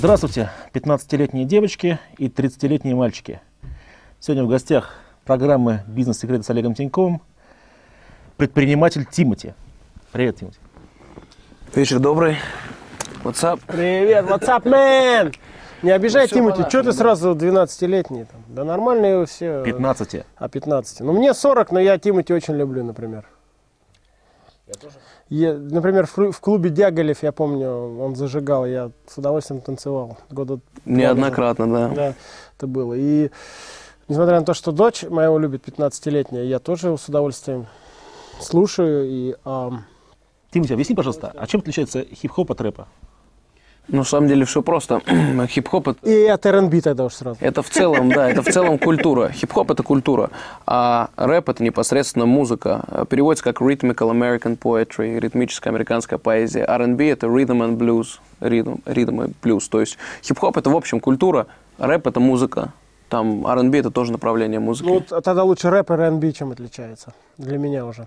Здравствуйте, 15-летние девочки и 30-летние мальчики. Сегодня в гостях программы «Бизнес-секреты» с Олегом Тиньковым предприниматель Тимати. Привет, Тимати. Вечер добрый. What's up? Привет, what's up, man? Не обижай, Ну, Тимати, что ты сразу 12-летний? Там? Да нормальные все. 15. А 15. Ну, мне 40, но я Тимати очень люблю, например. Я тоже? например, в, в клубе Дяголев, я помню, он зажигал, я с удовольствием танцевал. Года Неоднократно, да. назад. Да, это было. И несмотря на то, что дочь моего любит 15-летняя, я тоже с удовольствием слушаю. И, ам, Тимати, объясни, пожалуйста, а чем отличается хип-хоп от рэпа? На самом деле все просто. Хип-хоп это, и от R&B тогда уж сразу. это в целом, да, это в целом культура. Хип-хоп это культура, а рэп это непосредственно музыка. Переводится как rhythmical American poetry, ритмическая американская поэзия. R&B это rhythm and blues, ритм, ритм и блюз. То есть хип-хоп это в общем культура, рэп это музыка. Там R&B это тоже направление музыки. Ну, вот тогда лучше рэп и R&B чем отличается. Для меня уже.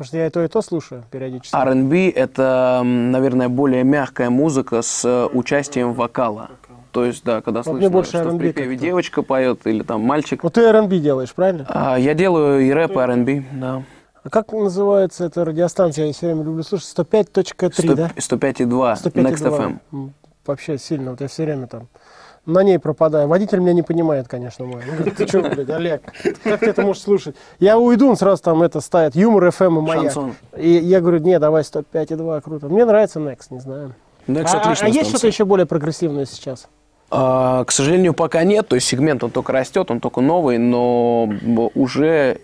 Потому что я и то, и то слушаю периодически. R&B это, наверное, более мягкая музыка с э, участием вокала. То есть, да, когда Вот слышно, больше что в припеве девочка поет или там мальчик. Вот ты R&B делаешь, правильно? А, я делаю и рэп, и R&B, да. А как называется эта радиостанция? Я все время люблю слушать. 105.3, да? 105,2, 105,2. Next FM. Вообще сильно. Вот я все время там на ней пропадаю. Водитель меня не понимает, конечно, мой. Он говорит, ты что, блядь, Олег, как ты это можешь слушать? Я уйду, он сразу там это ставит. Юмор FM и маяк. Шансон. И я говорю, не, давай 105,2, круто. Мне нравится Next, не знаю. Next а, а- отличная а есть станция. что-то еще более прогрессивное сейчас? А, к сожалению, пока нет. То есть сегмент он только растет, он только новый, но уже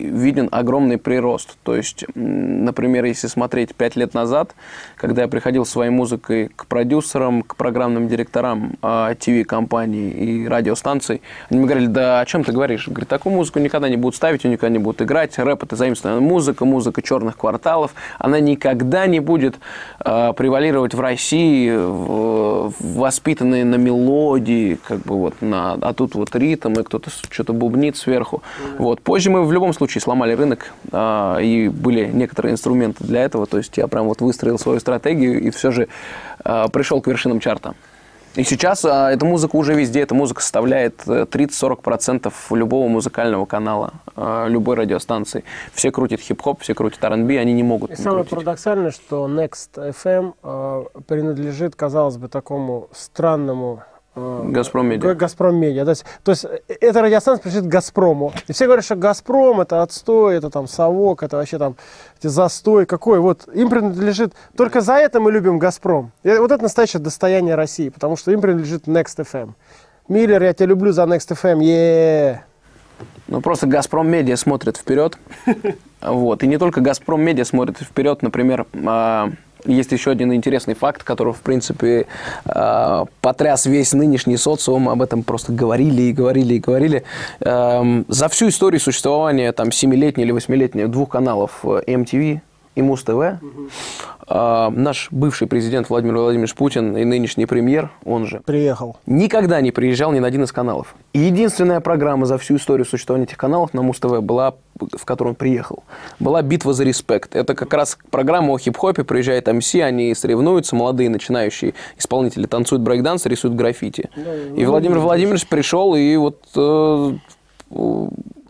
виден огромный прирост. То есть, например, если смотреть пять лет назад, когда я приходил своей музыкой к продюсерам, к программным директорам ТВ-компаний и радиостанций, они мне говорили, да о чем ты говоришь? Говорит, такую музыку никогда не будут ставить, ее никогда не будут играть. Рэп – это заимствованная музыка, музыка черных кварталов. Она никогда не будет э, превалировать в России, в, воспитанные на мелодии, как бы вот на, а тут вот ритм, и кто-то что-то бубнит сверху. Вот. Позже мы в любом случае сломали рынок, а, и были некоторые инструменты для этого, то есть я прям вот выстроил свою стратегию и все же а, пришел к вершинам чарта. И сейчас а, эта музыка уже везде, эта музыка составляет э, 30-40% любого музыкального канала, а, любой радиостанции. Все крутят хип-хоп, все крутят R&B, они не могут И не самое крутить. парадоксальное, что Next FM э, принадлежит, казалось бы, такому странному э, Газпром Медиа. Газпром Медиа. То есть, то есть э, эта радиостанция принадлежит Газпрому. И все говорят, что Газпром это отстой, это там совок, это вообще там эти застой какой. Вот им принадлежит. Только за это мы любим Газпром. И вот это настоящее достояние России, потому что им принадлежит Next FM. Миллер, я тебя люблю за Next FM. е Ну, просто «Газпром Медиа» смотрит вперед. Вот. И не только «Газпром Медиа» смотрит вперед. Например, а, есть еще один интересный факт, который, в принципе, а, потряс весь нынешний социум. Об этом просто говорили и говорили и говорили. Эм, За всю историю существования там, 7-летней или 8-летней двух каналов э, MTV и Муз-ТВ, а, наш бывший президент Владимир Владимирович Путин и нынешний премьер, он же, Приехал. никогда не приезжал ни на один из каналов. И единственная программа за всю историю существования этих каналов на Муз-ТВ была, в которую он приехал, была «Битва за респект». Это как раз программа о хип-хопе, приезжает МС, они соревнуются, молодые начинающие исполнители танцуют брейкданс, рисуют граффити. И Владимир Владимирович пришел и вот... э,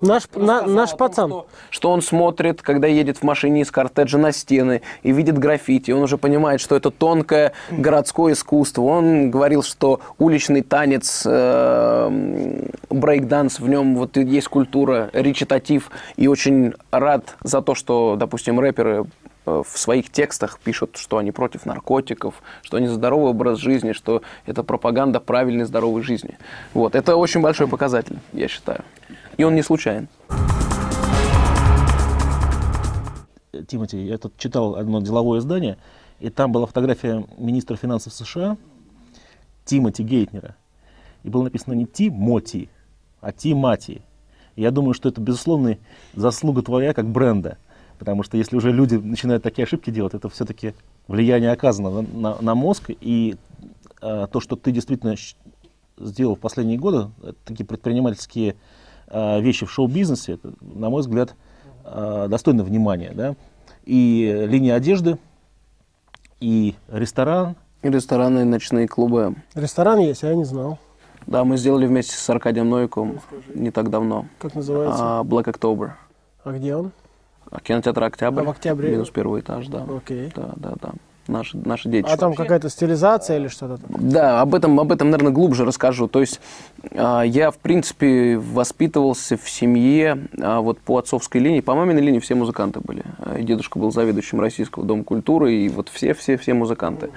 Наш, на- наш о том, пацан. Что, что он смотрит, когда едет в машине из кортеджа на стены и видит граффити. Он уже понимает, что это тонкое городское искусство. Он говорил, что уличный танец, э, брейк-данс, в нем вот есть культура, речитатив. И очень рад за то, что, допустим, рэперы э, в своих текстах пишут, что они против наркотиков, что они за здоровый образ жизни, что это пропаганда правильной здоровой жизни. Вот. Это очень большой показатель, я считаю. И он не случайен. Тимати, я тут читал одно деловое издание, и там была фотография министра финансов США Тимоти Гейтнера. И было написано не Тимоти, а Тимати. Я думаю, что это, безусловно, заслуга твоя как бренда. Потому что если уже люди начинают такие ошибки делать, это все-таки влияние оказано на, на- на мозг. И э, то, что ты действительно сделал в последние годы, такие предпринимательские вещи в шоу-бизнесе, это, на мой взгляд, э, достойно внимания. Да? И линия одежды, и ресторан, Рестораны и ночные клубы. Ресторан есть, а я не знал. Да, мы сделали вместе с Аркадием Новиковым не так давно. Как называется? А, Black October. А где он? А, Кинотеатр Октябрь. А в Октябре? Минус первый этаж, да. Окей. Да, да, да. Наши, наши детище. А там какая-то стилизация или что-то? там? Да, об этом, об этом, наверное, глубже расскажу. То есть а, я, в принципе, воспитывался в семье а, вот по отцовской линии. По маминой линии все музыканты были. И дедушка был заведующим Российского дома культуры, и вот все-все-все музыканты.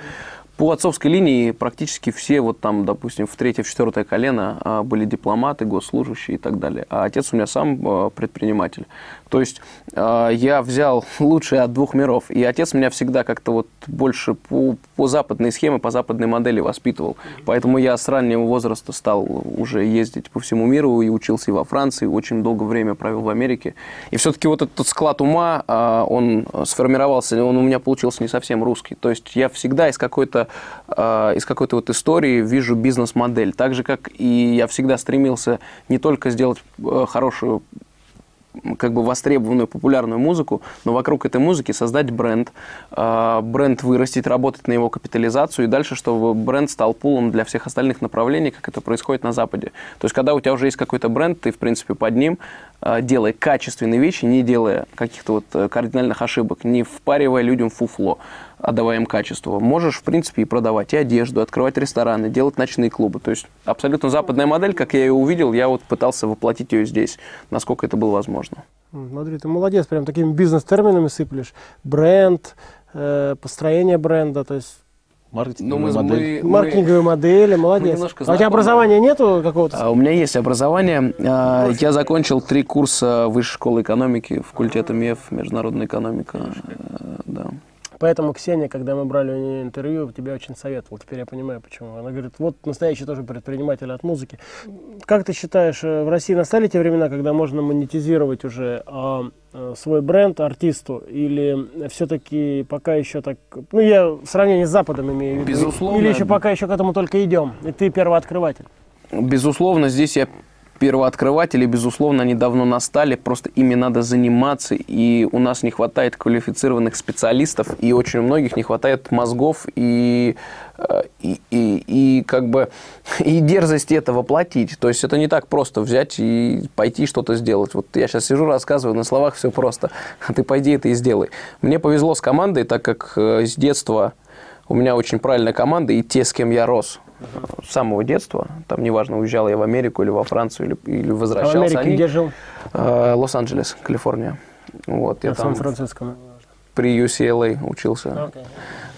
По отцовской линии практически все, вот там, допустим, в третье, в четвертое колено а, были дипломаты, госслужащие и так далее. А отец у меня сам а, предприниматель. То есть а, я взял лучшее от двух миров. И отец меня всегда как-то вот больше по, по западной схеме, по западной модели воспитывал. Поэтому я с раннего возраста стал уже ездить по всему миру и учился и во Франции, очень долгое время провел в Америке. И все-таки вот этот склад ума, он сформировался, он у меня получился не совсем русский. То есть я всегда из какой-то а, из какой-то вот истории вижу бизнес-модель. Так же, как и я всегда стремился не только сделать э, хорошую как бы востребованную популярную музыку, но вокруг этой музыки создать бренд, э, бренд вырастить, работать на его капитализацию и дальше, чтобы бренд стал пулом для всех остальных направлений, как это происходит на Западе. То есть, когда у тебя уже есть какой-то бренд, ты, в принципе, под ним э, делая качественные вещи, не делая каких-то вот э, кардинальных ошибок, не впаривая людям фуфло, отдавая им качество. Можешь, в принципе, и продавать и одежду, открывать рестораны, делать ночные клубы. То есть абсолютно западная модель, как я ее увидел, я вот пытался воплотить ее здесь, насколько это было возможно. Смотри, ты молодец, прям такими бизнес-терминами сыплешь. Бренд, э, построение бренда, то есть Маркетинговая Ну, мы- модель. мы- маркетинговые модели, молодец. а у тебя образования нету какого-то? А У меня есть образование. А, Я закончил три курса высшей школы экономики, факультета МЕФ, международная экономика. Э, Да. Поэтому Ксения, когда мы брали у нее интервью, тебя очень советовала. Теперь я понимаю, почему. Она говорит, вот настоящий тоже предприниматель от музыки. Как ты считаешь, э, в России настали те времена, когда можно монетизировать уже а, э, свой бренд артисту? Или все-таки пока еще так... Ну, я в сравнении с Западом имею в виду. Безусловно. Или еще пока еще к этому только идем, и ты первооткрыватель. Безусловно, здесь я первооткрыватели, безусловно, они давно настали, просто ими надо заниматься, и у нас не хватает квалифицированных специалистов, и очень у многих не хватает мозгов и, э, и, и, и как бы и дерзости это воплотить. То есть это не так просто взять и пойти что-то сделать. Вот я сейчас сижу, рассказываю, на словах все просто, а ты пойди это и сделай. Мне повезло с командой, так как э, с детства у меня очень правильная команда, и те, с кем я рос с самого детства, там неважно, уезжал я в Америку или во Францию, или, или А в возвращался, Америке они- где жил? Э, Лос-Анджелес, Калифорния. Вот, я В там Сан-Франциско. при UCLA учился. Окей.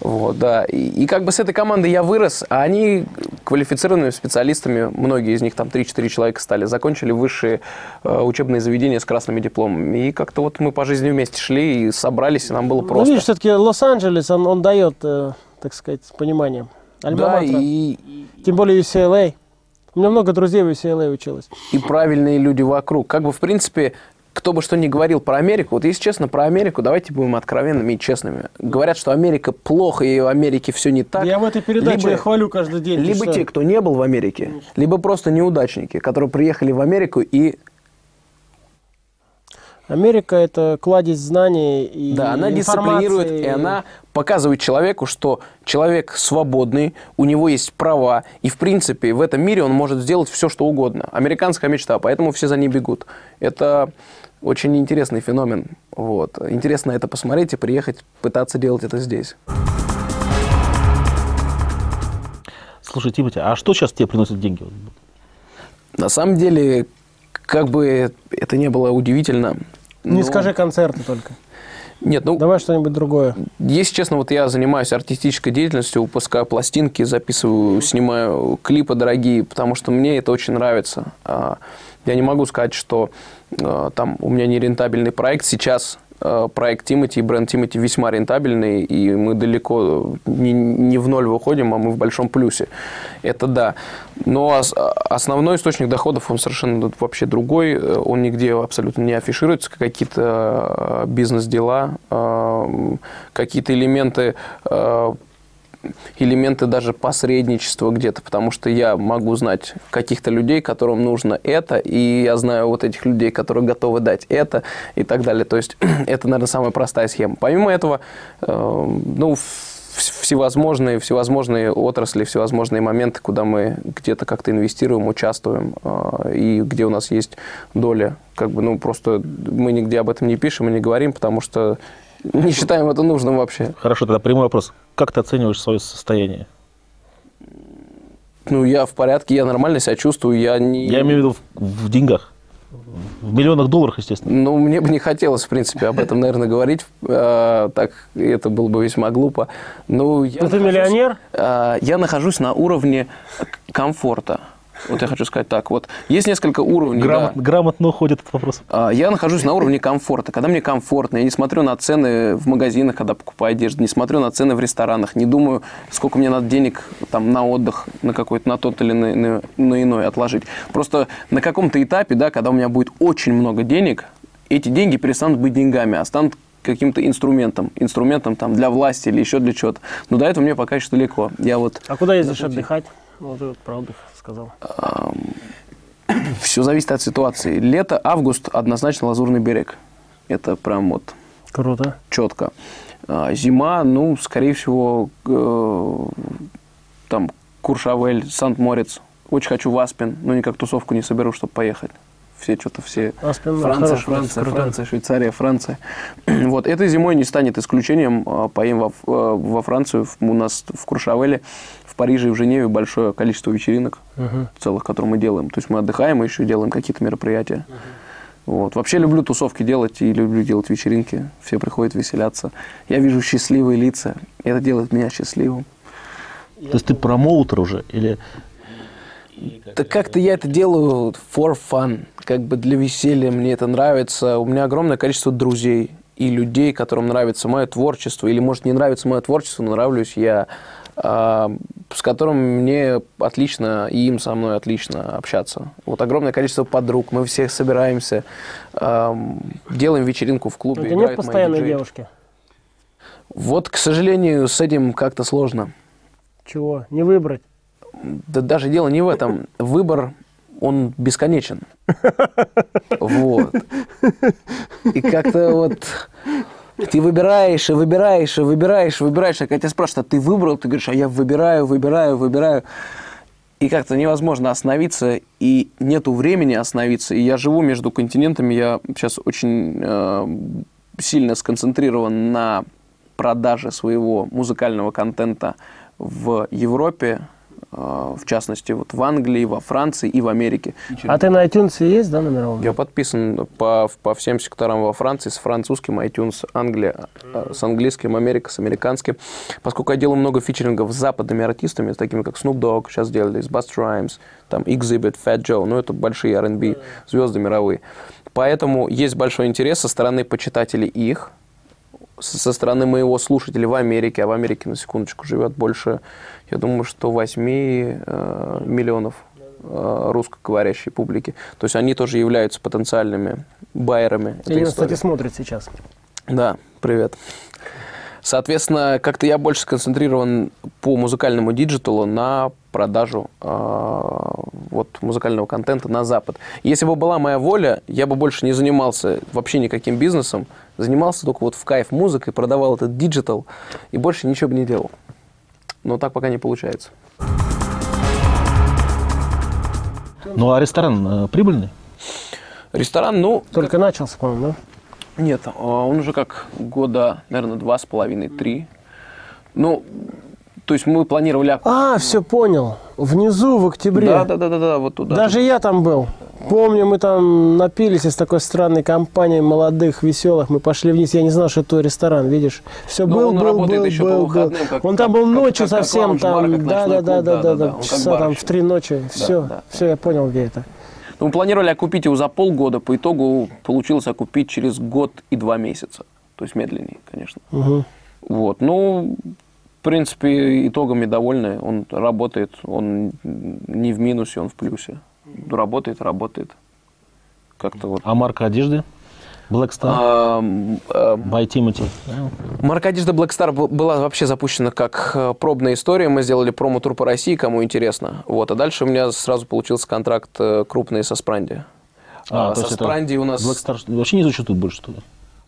Вот, да. И, и как бы с этой командой я вырос, а они квалифицированными специалистами, многие из них, там 3-4 человека стали, закончили высшие э, учебные заведения с красными дипломами. И как-то вот мы по жизни вместе шли и собрались, и нам было Ну, просто. видишь, все-таки Лос-Анджелес, он, он дает, э, так сказать, понимание. Да, Альма-матер. и, Тем более UCLA. У меня много друзей в UCLA училось. и правильные люди вокруг. Как бы, в принципе, кто бы что ни говорил про Америку, вот если честно про Америку, давайте будем откровенными и честными. Говорят, что Америка плохо, и в Америке все не так. я в этой передаче Либо- хвалю каждый день. Либо те, кто не был в Америке, либо просто неудачники, которые приехали в Америку и Америка это кладезь знаний и да, она информации. дисциплинирует, и она показывает человеку, что человек свободный, у него есть права, и в принципе в этом мире он может сделать все, что угодно. Американская мечта, поэтому все за ней бегут. Это очень интересный феномен. Вот. Интересно это посмотреть и приехать, пытаться делать это здесь. Слушай, Тимати, а что сейчас тебе приносит деньги? На самом деле, как бы это не было удивительно. Не но- скажи концерты только. Нет, ну, Давай что-нибудь другое. Если честно, вот я занимаюсь артистической деятельностью, выпускаю пластинки, записываю, снимаю клипы дорогие, потому что мне это очень нравится. А, Я не могу сказать, что а, там у меня не рентабельный проект. Сейчас проект Тимати и бренд Тимати весьма рентабельный, и мы далеко не, не в ноль выходим, а мы в большом плюсе. Это да. Но ос- основной источник доходов, он совершенно вообще другой. Э, Он нигде абсолютно не афишируется, как какие-то э, бизнес-дела, э, какие-то элементы э, элементы даже посредничества где-то, потому что я могу знать каких-то людей, которым нужно это, и я знаю вот этих людей, которые готовы дать это и так далее. То есть это, наверное, самая простая схема. Помимо этого, э, ну, всевозможные, всевозможные отрасли, всевозможные моменты, куда мы где-то как-то инвестируем, участвуем, э, и где у нас есть доля. Как бы, ну, просто мы нигде об этом не пишем и не говорим, потому что не считаем это нужным вообще. Хорошо, тогда прямой вопрос. Как ты оцениваешь свое состояние? Ну, я в порядке, я нормально себя чувствую, я не... Я имею в виду в, в деньгах. В миллионах долларов, естественно. Ну, мне бы не хотелось, в принципе, об этом, наверное, говорить. Э, так, это было бы весьма глупо. Ну, я Ну, ты миллионер? Э, я нахожусь на уровне комфорта. Вот я хочу сказать так. Вот есть несколько уровней. да. Грамот- Грамотно уходит этот вопрос. А, Я нахожусь на уровне комфорта, когда мне комфортно, я не смотрю на цены в магазинах, когда покупаю одежду, не смотрю на цены в ресторанах, не думаю, сколько мне надо денег там, на отдых, на какой-то, на тот или на, на- на иной отложить. Просто на каком-то этапе, да, когда у меня будет очень много денег, эти деньги перестанут быть деньгами, а станут каким-то инструментом, инструментом там для власти или еще для чего-то. Но до этого мне пока еще далеко. Я вот А куда ездишь отдыхать? Вот ты вот про отдых сказал. все зависит от ситуации. Лето, август однозначно Лазурный берег. Это прям вот Круто. четко. А, Зима, ну, скорее всего, э, там Куршавель, Сант-Морец. Очень хочу в Аспен, но никак тусовку не соберу, чтобы поехать. Все что-то все... Аспен, Франция, хороший Франция, крутой. Франция, Швейцария, Франция. Вот, этой зимой не станет исключением. А, Поедем во, э, во Францию. У нас в Куршавеле, в Париже и в Женеве большое количество вечеринок Мгм. целых, которые мы делаем. То есть мы отдыхаем и еще делаем какие-то мероприятия. Вот. Вообще люблю тусовки делать и люблю делать вечеринки. Все приходят веселяться. Я вижу счастливые лица. Это делает меня счастливым. То есть ты промоутер уже? Или Так как-то я это делаю for fun, как бы для веселья, мне это нравится. У меня огромное количество друзей и людей, которым нравится мое творчество, или, может, не нравится мое творчество, но нравлюсь я, а, с которым мне отлично, и им со мной отлично общаться. Вот огромное количество подруг, мы все собираемся, делаем вечеринку в клубе. У тебя нет постоянной девушки? Вот, к сожалению, с этим как-то сложно. Чего? Не выбрать? Да даже дело не в этом. Выбор, он бесконечен. Вот. И как-то вот ты выбираешь и выбираешь и выбираешь и выбираешь. А когда тебя спрашивают, а ты выбрал? Ты говоришь, а я выбираю, выбираю, выбираю. И как-то невозможно остановиться, и нету времени остановиться. И я живу между континентами, я сейчас очень э, сильно сконцентрирован на продаже своего музыкального контента в Европе, в частности, вот в Англии, во Франции и в Америке. А ты на iTunes есть, да, на мировом? Я подписан по, по всем секторам во Франции, с французским iTunes, Англия, э, с английским, Америка, с американским. Поскольку я делаю много фичерингов с западными артистами, с такими как Snoop Dogg, сейчас делали, с Busta Rhymes, там Exhibit, Fat Joe, ну это большие R&B, звезды мировые. Поэтому есть большой интерес со стороны почитателей их, со стороны моего слушателя в Америке, а в Америке, на секундочку, живет больше, я думаю, что 8 э, миллионов э, русскоговорящей публики. То есть они тоже являются потенциальными байерами Ирина, истории. кстати, смотрит сейчас. Да, привет. Соответственно, как-то я больше сконцентрирован по музыкальному digital у на продажу э, вот, музыкального контента на Запад. Если бы была моя воля, я бы больше не занимался вообще никаким бизнесом, занимался только вот в кайф музыкой, продавал этот digital и больше ничего бы не делал. Но так пока не получается. Ну, а ресторан э, прибыльный? Ресторан, ну, Только начался, по-моему, да? Нет, а, он уже как года, наверное, два с половиной, три. Ну, то есть мы планировали... А, все понял. Внизу, в октябре. Да, да, да, да, да, вот туда. Даже я там был. Помню, мы там напились из такой странной компании молодых, веселых. Мы пошли вниз. Я не знал, что это ресторан, видишь. Все Ну, был, он был, работает был, еще по был, был. выходным, как- Он там был как- ночью как- как совсем лаунж-бар, там. как Да, да, да, да, да, да, да, да. как Часа там в три ночи. Все, да. все, я понял, где это. Ну, мы планировали окупить его за полгода, по итогу получилось окупить через год и два месяца. То есть медленнее, конечно. Мгм. Вот, ну, в принципе, итогами довольны. Он работает, он не в минусе, он в плюсе. Работает, работает. Как-то вот. А марка одежды? Black Star? А, а, By Timothy. Марка одежды Black Star была вообще запущена как э, пробная история. Мы сделали промо-тур по России, кому интересно. Вот. А дальше у меня сразу получился контракт э, крупный со Спранди. А, то со Спранди у нас... Black Star вообще не существует больше, что ли?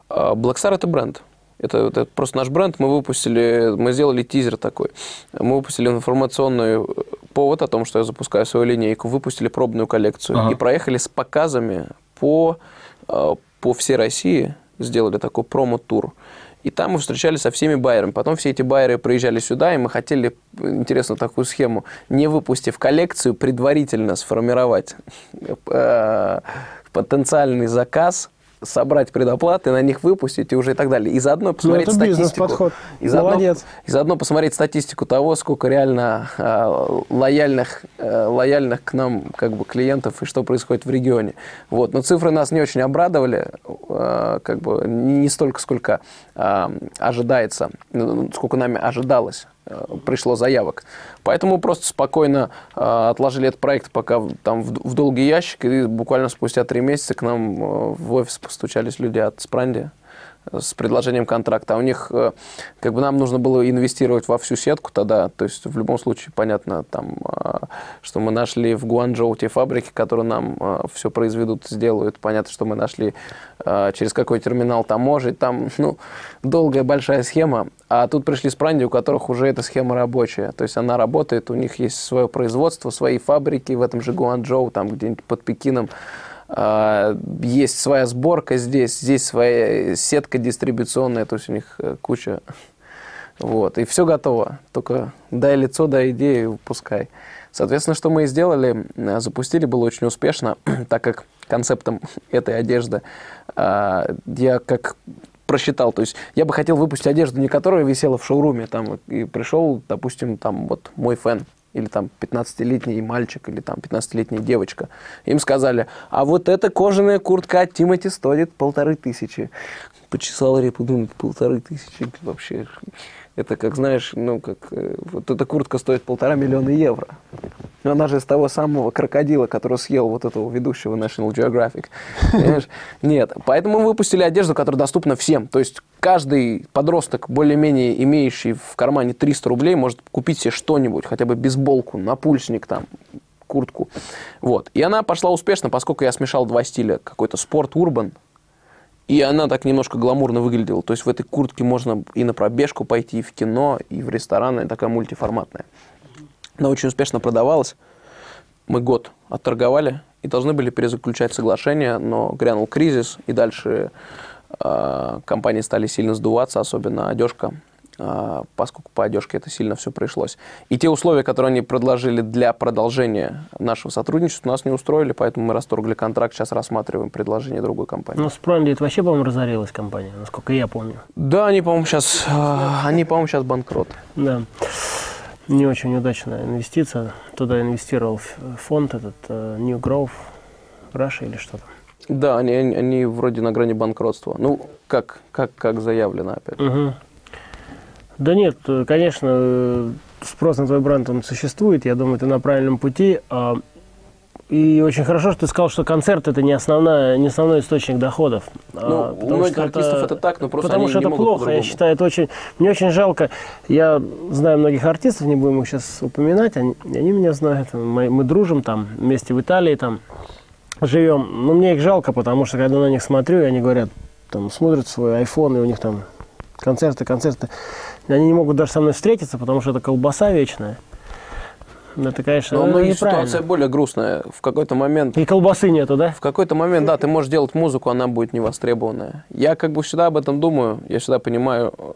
А, Black Star это бренд. Это, это просто наш бренд. Мы выпустили, мы сделали тизер такой. Мы выпустили информационный повод о том, что я запускаю свою линейку, выпустили пробную коллекцию Ага. и проехали с показами по, э, по всей России, сделали такой промо-тур. И там мы встречались со всеми байерами. Потом все эти байеры приезжали сюда, и мы хотели, интересно, такую схему, не выпустив коллекцию, предварительно сформировать э, потенциальный заказ, собрать предоплаты, на них выпустить и уже и так далее. И заодно посмотреть Ну, это статистику. бизнес-подход. И заодно, Молодец. и заодно посмотреть статистику того, сколько реально э, лояльных, э, лояльных к нам как бы клиентов и что происходит в регионе. Вот. Но цифры нас не очень обрадовали, э, как бы не столько, сколько э, ожидается, ну, сколько нами ожидалось э, пришло заявок. Поэтому просто спокойно э, отложили этот проект пока в- там в, в долгий ящик, и буквально спустя три месяца к нам э, в офис постучались люди от Спранди с предложением контракта. А у них, э, как бы нам нужно было инвестировать во всю сетку тогда. То есть в любом случае, понятно, там, э, что мы нашли в Гуанчжоу те фабрики, которые нам все произведут, сделают. Понятно, что мы нашли э, через какой терминал таможить. Там, ну, долгая большая схема. А тут пришли с Пранди, у которых уже эта схема рабочая. То есть она работает, у них есть свое производство, свои фабрики в этом же Гуанчжоу, там где-нибудь под Пекином. А, Есть своя сборка здесь, здесь своя сетка дистрибуционная, то есть у них э, куча. Вот, и все готово. Только дай лицо, дай идею, пускай. Соответственно, что мы и сделали, э, запустили, было очень успешно, так как концептом этой одежды а, я как просчитал, то есть я бы хотел выпустить одежду, не которая висела в шоуруме, там, и пришел, допустим, там вот мой фэн, или там 15-летний мальчик, или там 15-летняя девочка. Им сказали, а вот эта кожаная куртка Тимати стоит полторы тысячи. Почесал репу, думаю, полторы тысячи вообще. Это как, знаешь, ну, как э, вот эта куртка стоит полтора миллиона евро. Она же из того самого крокодила, который съел вот этого ведущего National Geographic. Нет. Поэтому мы выпустили одежду, которая доступна всем. То есть каждый подросток, более-менее имеющий в кармане 300 рублей, может купить себе что-нибудь, хотя бы бейсболку, напульсник там, куртку. Вот. И она пошла успешно, поскольку я смешал два стиля. Какой-то спорт-урбан, и она так немножко гламурно выглядела. То есть в этой куртке можно и на пробежку пойти, и в кино, и в ресторан, и такая мультиформатная. Она очень успешно продавалась. Мы год отторговали и должны были перезаключать соглашение, но грянул кризис, и дальше э, компании стали сильно сдуваться, особенно одежка, поскольку по одежке это сильно все пришлось. И те условия, которые они предложили для продолжения нашего сотрудничества, нас не устроили, поэтому мы расторгли контракт, сейчас рассматриваем предложение другой компании. Ну, с это вообще, по-моему, разорилась компания, насколько я помню. Да, они, по-моему, сейчас, они, по-моему, сейчас банкрот. Да. Не очень удачная инвестиция. Туда инвестировал фонд этот э, New Growth Russia или что-то. Да, они, они, они вроде на грани банкротства. Ну, как, как, как заявлено опять. Мгм. Да нет, э, конечно, э, спрос на твой бренд, он существует. Я думаю, ты на правильном пути. А, И очень хорошо, что ты сказал, что концерт это не, основная, не основной источник доходов. Ну, А, у потому многих артистов это так, но просто потому они что не это могут плохо, я считаю, это очень... Мне очень жалко. Я знаю многих артистов, не будем их сейчас упоминать, они, они меня знают. Мы, мы дружим там, вместе в Италии там живем. Но мне их жалко, потому что когда на них смотрю, и они говорят, там, смотрят свой iPhone, и у них там концерты, концерты. Они не могут даже со мной встретиться, потому что это колбаса вечная. Ну, Это, конечно, Но многих неправильно. ситуация более грустная. В какой-то момент И колбасы нету, да? В какой-то момент, да, ты можешь делать музыку, она будет невостребованная. Я как бы всегда об этом думаю, я всегда понимаю, э,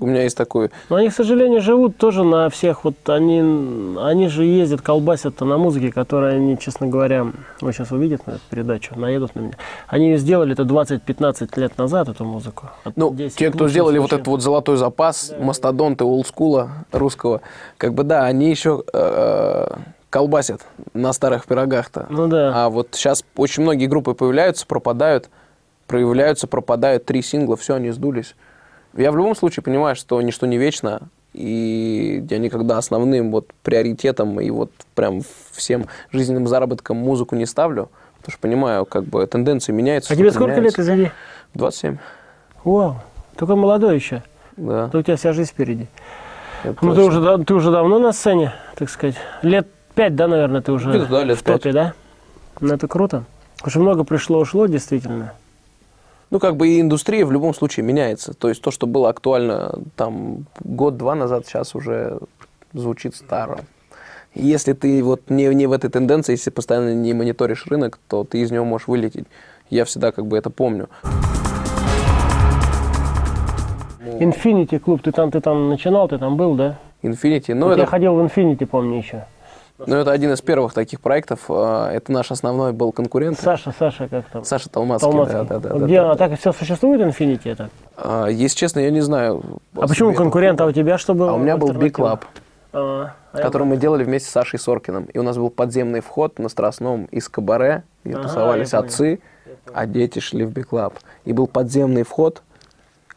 у меня есть такой... Но они, к сожалению, живут тоже на всех, вот они, они же ездят, колбасят на музыке, которая они, честно говоря, вот сейчас увидят на эту передачу, наедут на меня. Они ее сделали это 20-15 лет назад, эту музыку. Ну, 10 те, кто сделали вот случаев. этот вот золотой запас, мастодонты олдскула русского, как бы да, они еще э, колбасят на старых пирогах-то. Ну да. А вот сейчас очень многие группы появляются, пропадают, проявляются, пропадают, три сингла, все, они сдулись. Я в любом случае понимаю, что ничто не вечно, и я никогда основным вот приоритетом и вот прям всем жизненным заработком музыку не ставлю, потому что понимаю, как бы тенденции меняются. А тебе сколько лет, меняется. извини? 27, Вау, только молодой еще. да. Да у тебя вся жизнь впереди. Это Ну, ты уже, ты уже давно на сцене, так сказать. Лет пять, да, наверное, ты уже да, лет в топе, да? Ну, это круто. Что много пришло-ушло, действительно. Ну, как бы и индустрия в любом случае меняется. То есть то, что было актуально там год-два назад, сейчас уже звучит старо. Если ты вот не, не в этой тенденции, если постоянно не мониторишь рынок, то ты из него можешь вылететь. Я всегда как бы это помню. Infinity клуб, ты там, ты там начинал, ты там был, да? Infinity, ну Вот это, Я ходил в Infinity, помню еще. ну это один из первых таких проектов. а, Это наш основной был конкурент. Саша, Саша, как там? Саша Толмацкий. Толмацкий. Да, да, да, Вот да, Где да. так все существует Infinity это? А, Если честно, я не знаю. А почему конкурент, а у тебя что было? А у меня был Big? Club, А, а который мы делали вместе с Сашей Соркиным. И у нас был подземный вход на Страстном из кабаре, где Ага, тусовались отцы, а дети шли в Big Club. И был подземный вход,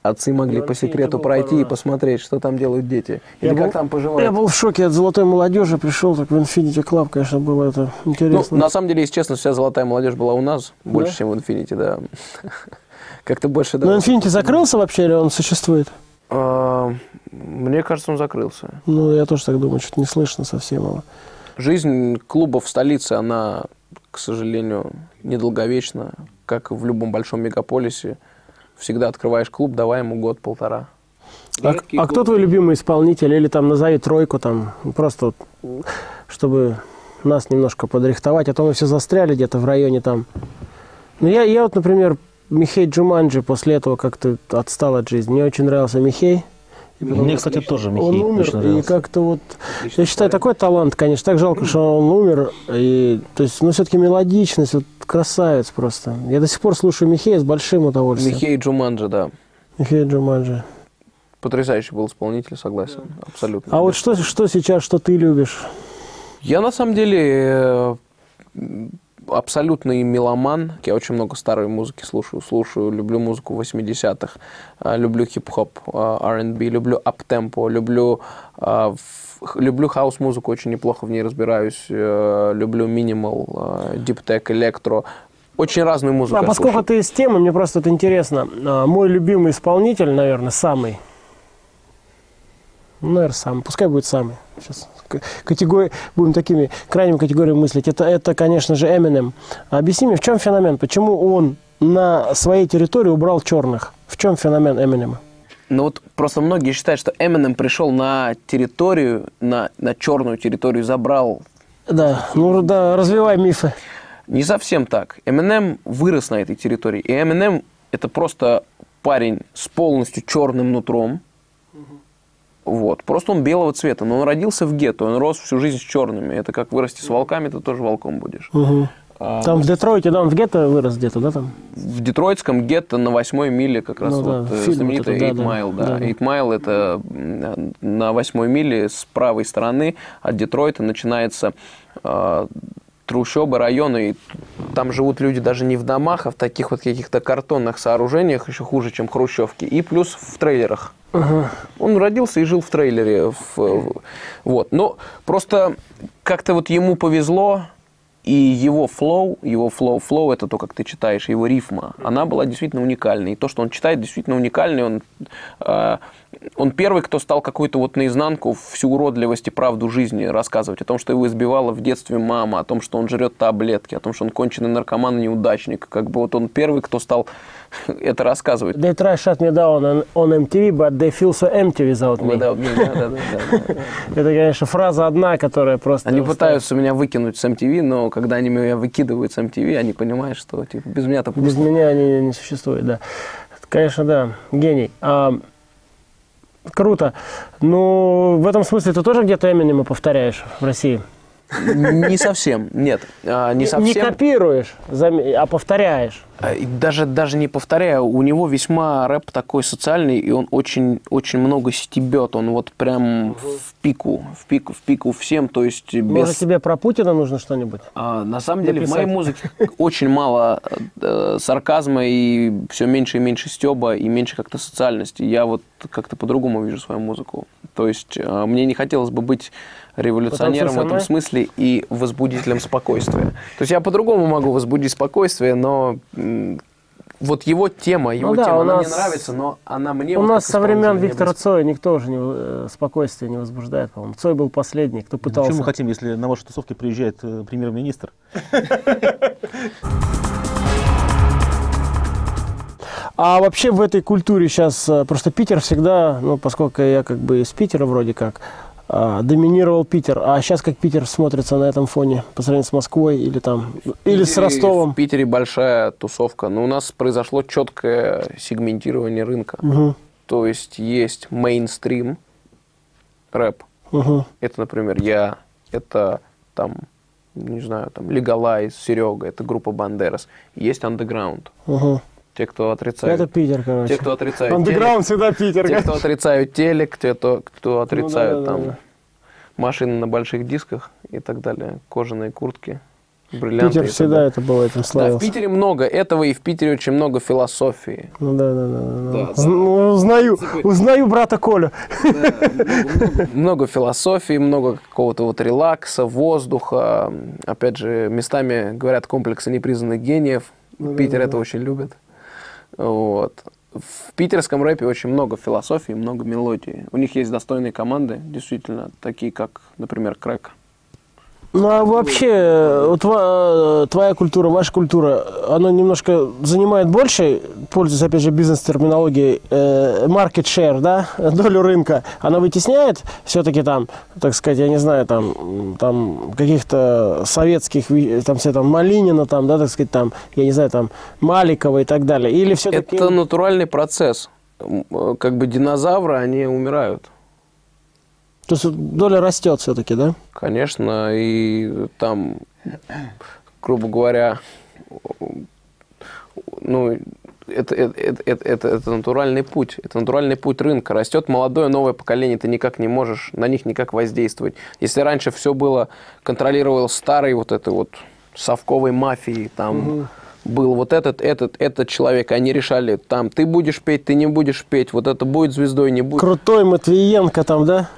отцы могли Ну, по секрету пройти и посмотреть, что там делают дети. Я Или как был- там Я поживают. был в шоке от золотой молодежи, пришел так в Infinity Club, конечно, было это Ну, интересно. на самом деле, если честно, вся золотая молодежь была у нас больше, Да? чем в Infinity, да. Как-то больше, да. Но Infinity закрылся вообще или он существует? А, Мне кажется, он закрылся. Ну, я тоже так думаю, что-то не слышно совсем его. Жизнь клубов в столице, она, к сожалению, недолговечна. Как и в любом большом мегаполисе. Всегда открываешь клуб, давай ему год-полтора. А, а кто твой любимый исполнитель? Или там назови тройку там, просто вот, чтобы нас немножко подрихтовать, а то мы все застряли где-то в районе там. Ну, я, я вот, например, Михей Джуманджи после этого как-то отстал от жизни. Мне очень нравился Михей. Мне, кстати, тоже он Михей умер, очень и как-то вот... Я считаю, такой талант, конечно. Так жалко, что он умер. И, то есть, ну, все-таки мелодичность, вот красавец просто. Я до сих пор слушаю Михея с большим удовольствием. Михей Джуманджи, да. Михей Джуманджи. Потрясающий был исполнитель, согласен. Абсолютно. А вот что, что сейчас, что ты любишь? Я на самом деле э, абсолютный меломан. Я очень много старой музыки слушаю. Слушаю, люблю музыку 80-х, э, люблю хип-хоп, э, R&B, люблю аптемпо, люблю, люблю хаос-музыку, очень неплохо в ней разбираюсь. э, Люблю минимал, диптек, электро. Очень разную музыку А поскольку слушаю. ты из темы, мне просто это интересно. А, Мой любимый исполнитель, наверное, самый. Ну, наверное, самый. Пускай будет самый. Сейчас категории, будем такими крайними категориями мыслить. Это, это, конечно же, Eminem. Объясни мне, в чем феномен? Почему он на своей территории убрал черных? В чем феномен Эминема? Ну вот просто многие считают, что Эминем пришел на территорию, на, на черную территорию, забрал Да, ну да, развивай мифы. Не совсем так. Eminem вырос на этой территории. И Eminem это просто парень с полностью черным нутром. Вот. Просто он белого цвета. Но он родился в гетто, он рос всю жизнь с черными. Это как вырасти с волками, ты тоже волком будешь. Мгм. А Там в Детройте, да, он в гетто вырос где-то, да, там? в детройтском гетто на восьмой миле как раз Ну да, вот э, фильм знаменитый вот Eight да, да. Mile. Да. Да, да. Eight Mile это на восьмой миле с правой стороны от Детройта начинается э, трущобы, районы. И там живут люди даже не в домах, а в таких вот каких-то картонных сооружениях, еще хуже, чем хрущевки. И плюс в трейлерах. Он родился и жил в трейлере. в- в- вот. Но просто как-то вот ему повезло, и его flow, его flow, flow это то, как ты читаешь, его рифма, она была действительно уникальной. И то, что он читает, действительно уникальный. Он, э, он первый, кто стал какой-то вот наизнанку всю уродливость и правду жизни рассказывать. О том, что его избивала в детстве мама, о том, что он жрет таблетки, о том, что он конченый наркоман и неудачник. Как бы вот он первый, кто стал это рассказывать. They try shut me down on, on MTV, but they feel so empty without me. Да, да, да, да, да. Это, конечно, фраза одна, которая просто... Они пытаются меня выкинуть с MTV, но когда они меня выкидывают с MTV, они понимают, что типа, без меня-то Без пусто. меня они не существуют, да. Конечно, да, гений. А, круто. Ну, в этом смысле ты тоже где-то Эминема повторяешь в России? Не совсем, нет. А, Не Не совсем. копируешь, зам- а повторяешь. А, Даже, даже не повторяю, у него весьма рэп такой социальный, и он очень, очень много стебет. Он вот прям в пику, в пику, в пику всем, то есть без... Может, тебе про Путина нужно что-нибудь? А, на самом деле в написать? моей музыке очень мало э, сарказма и все меньше и меньше стеба и меньше как-то социальности. Я вот как-то по-другому вижу свою музыку. То есть э, мне не хотелось бы быть революционером в этом смысле и возбудителем спокойствия. То есть я по-другому могу возбудить спокойствие, но вот его тема, его Ну да, тема, у она нас- мне нравится, но она мне У вот нас со времен Виктора близка. Цоя никто уже не, э, спокойствие не возбуждает, по-моему. Цой был последний, кто пытался. Почему мы хотим, если на ваши тусовки приезжает э, премьер-министр? А вообще в этой культуре сейчас э, просто Питер всегда, ну, поскольку я как бы из Питера вроде как, а, доминировал Питер. А сейчас как Питер смотрится на этом фоне по сравнению с Москвой или там, или с Питере- Ростовом? В Питере большая тусовка, но у нас произошло четкое сегментирование рынка. Угу, То есть есть мейнстрим рэп. угу. Это, например, я, это там, не знаю, там Legalize, Серега, это группа Бандерас. Есть андеграунд. Угу. Те, кто отрицают. Это Питер, короче. Те, кто отрицают Андеграунд всегда Питер. телек, те, кто отрицают телек, те, кто, кто отрицают Ну да, да, там да. машины на больших дисках и так далее, кожаные куртки, бриллианты. Питер всегда это было, этим Да, в славился. Питере много этого, и в Питере очень много философии. Ну да, да, да. да, Да, да. да. Ну, Узнаю, узнаю брата Колю. Много философии, много какого-то вот релакса, воздуха. Опять же, местами, говорят, комплексы непризнанных гениев. Ну да, Питер да, это да. очень любит. Вот. В питерском рэпе очень много философии, много мелодии. У них есть достойные команды, действительно, такие как, например, Крэк. Ну а вообще, э, вот ва- твоя культура, ваша культура, она немножко занимает больше, пользуясь, опять же, бизнес-терминологией, э, market share, да, долю рынка. Она вытесняет все-таки там, так сказать, я не знаю, там, там каких-то советских, там все там Малинина, там, да, так сказать, там, я не знаю, там Маликова и так далее. Или все-таки... Это натуральный процесс. Э, Как бы динозавры, они умирают. То есть доля растет все-таки, да? Конечно, и там, грубо говоря, ну, это, это, это, это, это- натуральный путь. Это натуральный путь рынка. Растет молодое новое поколение, ты никак не можешь на них никак воздействовать. Если раньше все было, контролировал старый вот это вот совковой мафией, там был вот этот, этот, этот человек, они решали, там, ты будешь петь, ты не будешь петь, вот это будет звездой, не будет. Крутой Матвиенко там, да?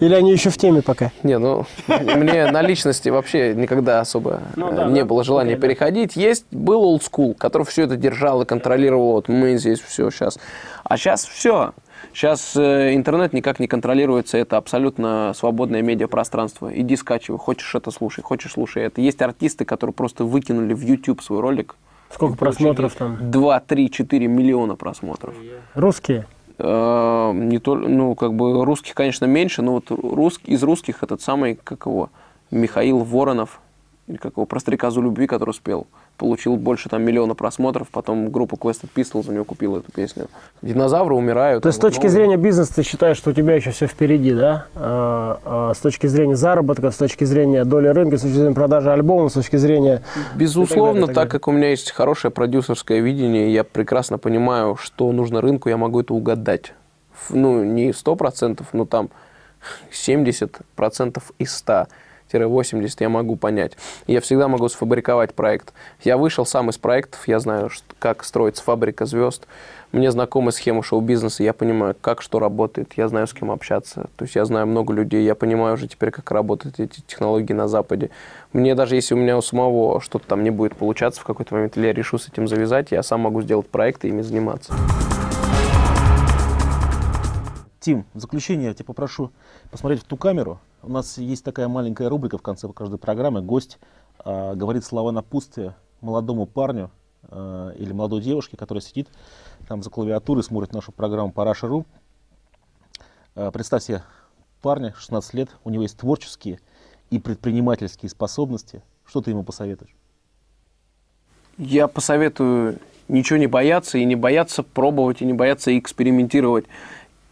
Или они еще в теме пока? Не, ну, мне на личности вообще никогда особо Ну э, да, не да, было желания да. переходить. Есть, был old school, который все это держал и контролировал. Вот мы здесь все сейчас. А сейчас все. Сейчас э, интернет никак не контролируется, это абсолютно свободное медиапространство. Иди скачивай, хочешь это слушай, хочешь слушай это. Есть артисты, которые просто выкинули в YouTube свой ролик. Сколько просмотров там? 2, 3, 4 миллиона просмотров. Русские? Э, не то, ну, как бы русских, конечно, меньше, но вот рус- из русских этот самый, как его, Михаил Воронов, или как его, про любви, который спел, получил больше там миллиона просмотров, потом группа Quested Pistols у него купила эту песню. Динозавры умирают. То есть с вот точки новые- зрения бизнеса ты считаешь, что у тебя еще все впереди, да? А, а, с точки зрения заработка, с точки зрения доли рынка, с точки зрения продажи альбома, с точки зрения... Безусловно, и так далее, и так так как у меня есть хорошее продюсерское видение, я прекрасно понимаю, что нужно рынку, я могу это угадать. Ну, не 100%, но там 70% из 100 80 я могу понять. Я всегда могу сфабриковать проект. Я вышел сам из проектов, я знаю, как строится фабрика звезд. Мне знакома схема шоу-бизнеса, я понимаю, как что работает, я знаю, с кем общаться. То есть я знаю много людей, я понимаю уже теперь, как работают эти технологии на Западе. Мне даже если у меня у самого что-то там не будет получаться в какой-то момент, или я решу с этим завязать, я сам могу сделать проекты и ими заниматься. Тим, в заключение я тебя попрошу посмотреть в ту камеру. У нас есть такая маленькая рубрика в конце каждой программы. Гость а, говорит слова напутствия молодому парню а, или молодой девушке, которая сидит там за клавиатурой, смотрит нашу программу Параша.ру. А, представь себе парня, 16 лет, у него есть творческие и предпринимательские способности. Что ты ему посоветуешь? Я посоветую ничего не бояться, и не бояться пробовать, и не бояться экспериментировать.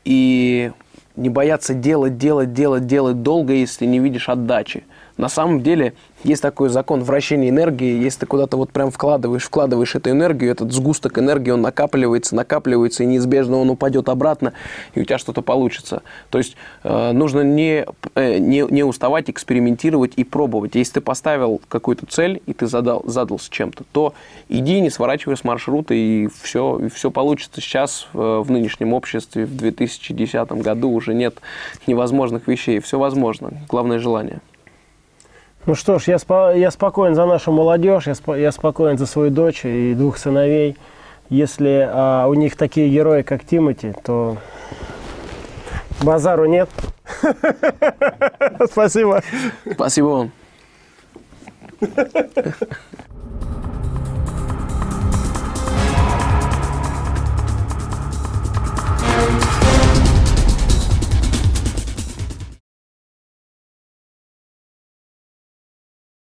И не бояться делать, делать, делать, делать долго, если не видишь отдачи. На самом деле есть такой закон вращения энергии, если ты куда-то вот прям вкладываешь, вкладываешь эту энергию, этот сгусток энергии, он накапливается, накапливается, и неизбежно он упадет обратно, и у тебя что-то получится. То есть э, нужно не, э, не, не уставать экспериментировать и пробовать. Если ты поставил какую-то цель, и ты задал, задал с чем-то, то иди, не сворачивай с маршрута, и все, и все получится. Сейчас э, в нынешнем обществе, в 2010 году уже нет невозможных вещей, все возможно. Главное желание. Ну что ж, я, спо- я спокоен за нашу молодежь, я, спо- я спокоен за свою дочь и двух сыновей. Если а, у них такие герои, как Тимати, то базару нет. Спасибо. Спасибо вам.